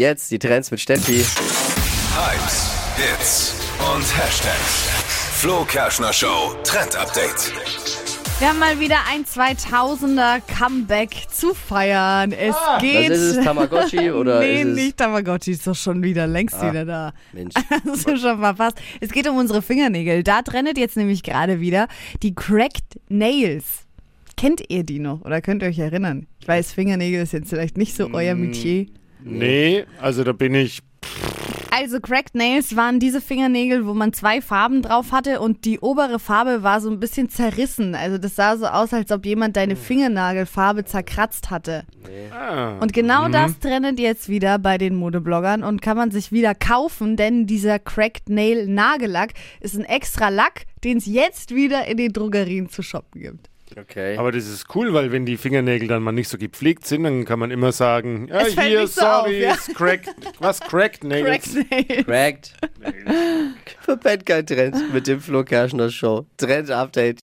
Jetzt die Trends mit Steffi. Hypes, Hits und Hashtags. Flo Kerschner Show Trend Update. Wir haben mal wieder ein 2000er Comeback zu feiern. Es geht. Was ist es, Tamagotchi oder nee, ist es... nicht Tamagotchi, ist doch schon wieder längst Ah. wieder da. Mensch. Hast du schon verpasst. Es geht um unsere Fingernägel. Da trennt jetzt nämlich gerade wieder die Cracked Nails. Kennt ihr die noch oder könnt ihr euch erinnern? Ich weiß, Fingernägel ist jetzt vielleicht nicht so euer Mm. Metier. Nee, also da bin ich. Also Cracked Nails waren diese Fingernägel, wo man zwei Farben drauf hatte und die obere Farbe war so ein bisschen zerrissen. Also das sah so aus, als ob jemand deine Fingernagelfarbe zerkratzt hatte. Ah, Und genau das trennt jetzt wieder bei den Modebloggern und kann man sich wieder kaufen, denn dieser Cracked Nail Nagellack ist ein extra Lack, den es jetzt wieder in den Drogerien zu shoppen gibt. Okay. aber das ist cool, weil wenn die Fingernägel dann mal nicht so gepflegt sind, dann kann man immer sagen, ja, Es hier, so sorry, auf, ja. cracked. Was, cracked Nails? Cracked Nail. Cracked. Verpennt kein Trend mit dem Flo Kerschner Show. Trend Update.